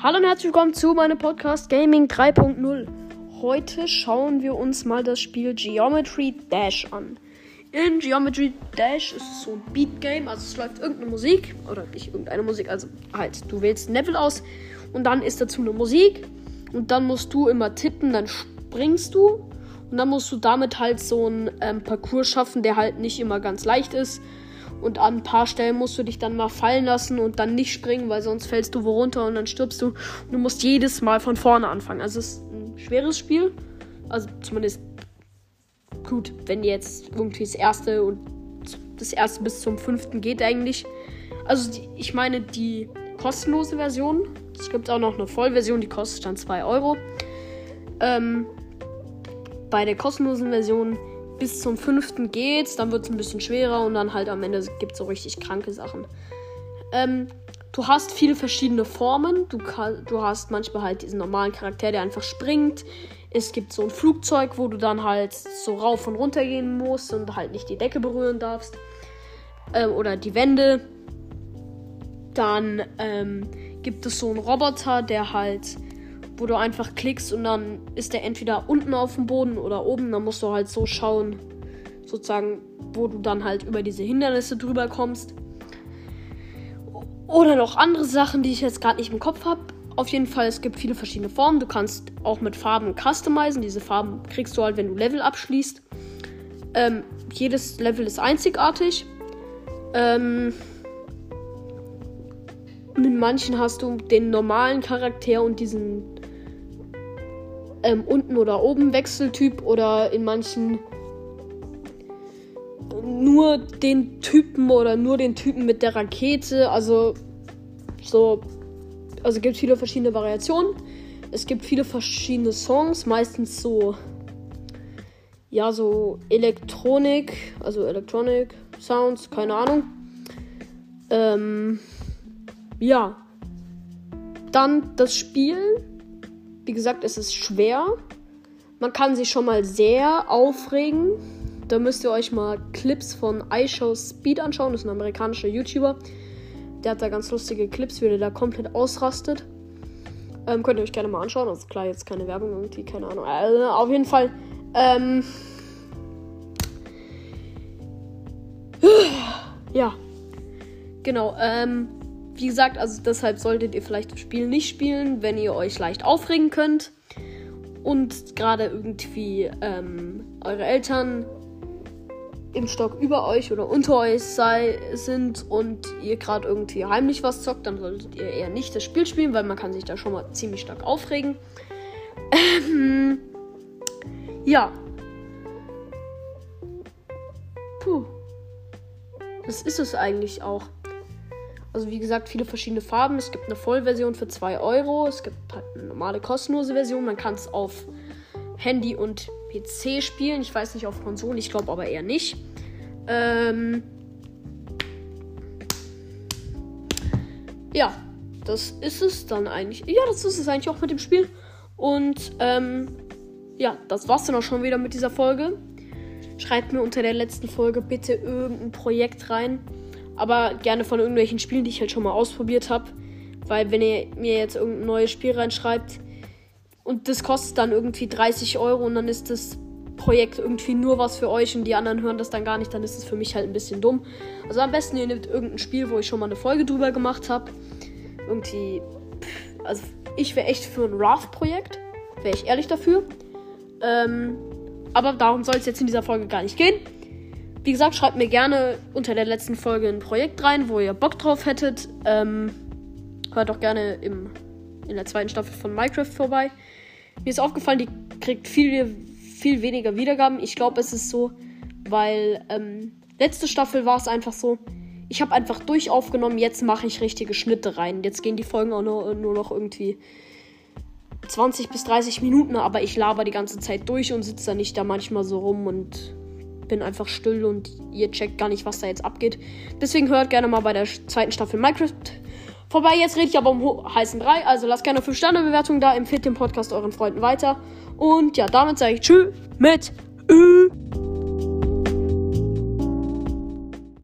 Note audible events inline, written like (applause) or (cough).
Hallo und herzlich willkommen zu meinem Podcast Gaming 3.0. Heute schauen wir uns mal das Spiel Geometry Dash an. In Geometry Dash ist es so ein Beat Game, also es läuft irgendeine Musik oder nicht irgendeine Musik, also halt, du wählst ein Level aus und dann ist dazu eine Musik und dann musst du immer tippen, dann springst du und dann musst du damit halt so einen ähm, Parcours schaffen, der halt nicht immer ganz leicht ist und an ein paar Stellen musst du dich dann mal fallen lassen und dann nicht springen, weil sonst fällst du wo runter und dann stirbst du. Und du musst jedes Mal von vorne anfangen. Also es ist ein schweres Spiel. Also zumindest gut, wenn jetzt irgendwie das erste und das erste bis zum fünften geht eigentlich. Also die, ich meine die kostenlose Version. Es gibt auch noch eine Vollversion, die kostet dann 2 Euro. Ähm, bei der kostenlosen Version bis zum fünften geht's, dann wird es ein bisschen schwerer und dann halt am Ende gibt es so richtig kranke Sachen. Ähm, du hast viele verschiedene Formen. Du, du hast manchmal halt diesen normalen Charakter, der einfach springt. Es gibt so ein Flugzeug, wo du dann halt so rauf und runter gehen musst und halt nicht die Decke berühren darfst. Ähm, oder die Wände. Dann ähm, gibt es so einen Roboter, der halt wo du einfach klickst und dann ist der entweder unten auf dem Boden oder oben. Dann musst du halt so schauen, sozusagen, wo du dann halt über diese Hindernisse drüber kommst. Oder noch andere Sachen, die ich jetzt gerade nicht im Kopf habe. Auf jeden Fall, es gibt viele verschiedene Formen. Du kannst auch mit Farben customizen. Diese Farben kriegst du halt, wenn du Level abschließt. Ähm, jedes Level ist einzigartig. Ähm, mit manchen hast du den normalen Charakter und diesen ähm, unten oder oben Wechseltyp oder in manchen nur den Typen oder nur den Typen mit der Rakete. Also so, also gibt viele verschiedene Variationen. Es gibt viele verschiedene Songs, meistens so, ja, so Elektronik, also Electronic Sounds, keine Ahnung. Ähm, ja. Dann das Spiel wie gesagt, es ist schwer. Man kann sich schon mal sehr aufregen. Da müsst ihr euch mal Clips von iShow Speed anschauen. Das ist ein amerikanischer YouTuber. Der hat da ganz lustige Clips, wie der da komplett ausrastet. Ähm, könnt ihr euch gerne mal anschauen. Also klar, jetzt keine Werbung irgendwie, keine Ahnung. Also, auf jeden Fall. Ähm, (sighs) ja. Genau. Ähm, wie gesagt, also deshalb solltet ihr vielleicht das Spiel nicht spielen, wenn ihr euch leicht aufregen könnt und gerade irgendwie ähm, eure Eltern im Stock über euch oder unter euch sei, sind und ihr gerade irgendwie heimlich was zockt, dann solltet ihr eher nicht das Spiel spielen, weil man kann sich da schon mal ziemlich stark aufregen. Ähm, ja. Puh. Das ist es eigentlich auch. Also wie gesagt, viele verschiedene Farben. Es gibt eine Vollversion für 2 Euro. Es gibt halt eine normale kostenlose Version. Man kann es auf Handy und PC spielen. Ich weiß nicht auf Konsole, ich glaube aber eher nicht. Ähm ja, das ist es dann eigentlich. Ja, das ist es eigentlich auch mit dem Spiel. Und ähm, ja, das war's dann auch schon wieder mit dieser Folge. Schreibt mir unter der letzten Folge bitte irgendein Projekt rein aber gerne von irgendwelchen Spielen, die ich halt schon mal ausprobiert habe. Weil wenn ihr mir jetzt irgendein neues Spiel reinschreibt und das kostet dann irgendwie 30 Euro und dann ist das Projekt irgendwie nur was für euch und die anderen hören das dann gar nicht, dann ist es für mich halt ein bisschen dumm. Also am besten ihr nehmt irgendein Spiel, wo ich schon mal eine Folge drüber gemacht habe. Irgendwie, also ich wäre echt für ein Raft-Projekt, wäre ich ehrlich dafür. Ähm, aber darum soll es jetzt in dieser Folge gar nicht gehen. Wie gesagt, schreibt mir gerne unter der letzten Folge ein Projekt rein, wo ihr Bock drauf hättet. Ähm, hört auch gerne im, in der zweiten Staffel von Minecraft vorbei. Mir ist aufgefallen, die kriegt viel, viel weniger Wiedergaben. Ich glaube, es ist so, weil ähm, letzte Staffel war es einfach so. Ich habe einfach durch aufgenommen, jetzt mache ich richtige Schnitte rein. Jetzt gehen die Folgen auch nur, nur noch irgendwie 20 bis 30 Minuten, aber ich laber die ganze Zeit durch und sitze da nicht da manchmal so rum und bin einfach still und ihr checkt gar nicht, was da jetzt abgeht. Deswegen hört gerne mal bei der zweiten Staffel Minecraft vorbei. Jetzt rede ich aber um heißen Brei. Also lasst gerne 5 Sterne Bewertung da. Empfehlt den Podcast euren Freunden weiter. Und ja, damit sage ich Tschüss mit Ü.